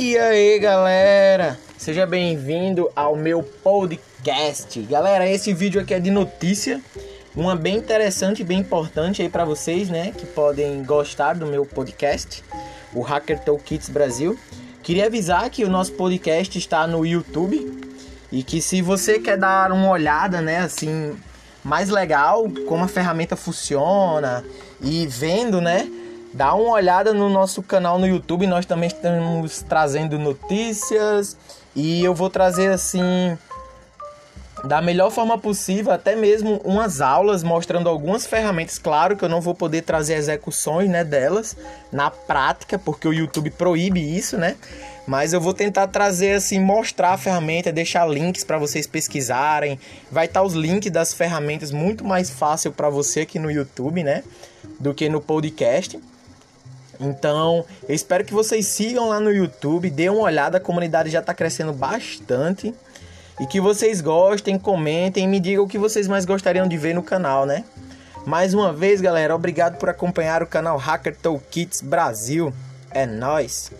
E aí, galera? Seja bem-vindo ao meu podcast. Galera, esse vídeo aqui é de notícia, uma bem interessante bem importante aí para vocês, né, que podem gostar do meu podcast, o Hacker Toolkits Brasil. Queria avisar que o nosso podcast está no YouTube e que se você quer dar uma olhada, né, assim, mais legal como a ferramenta funciona e vendo, né, dá uma olhada no nosso canal no YouTube, nós também estamos trazendo notícias e eu vou trazer assim da melhor forma possível, até mesmo umas aulas mostrando algumas ferramentas. Claro que eu não vou poder trazer execuções, né, delas na prática, porque o YouTube proíbe isso, né? Mas eu vou tentar trazer assim, mostrar a ferramenta, deixar links para vocês pesquisarem. Vai estar tá os links das ferramentas muito mais fácil para você aqui no YouTube, né, do que no podcast. Então, eu espero que vocês sigam lá no YouTube, dêem uma olhada, a comunidade já está crescendo bastante. E que vocês gostem, comentem e me digam o que vocês mais gostariam de ver no canal, né? Mais uma vez, galera, obrigado por acompanhar o canal Hacker Toolkits Brasil. É nós.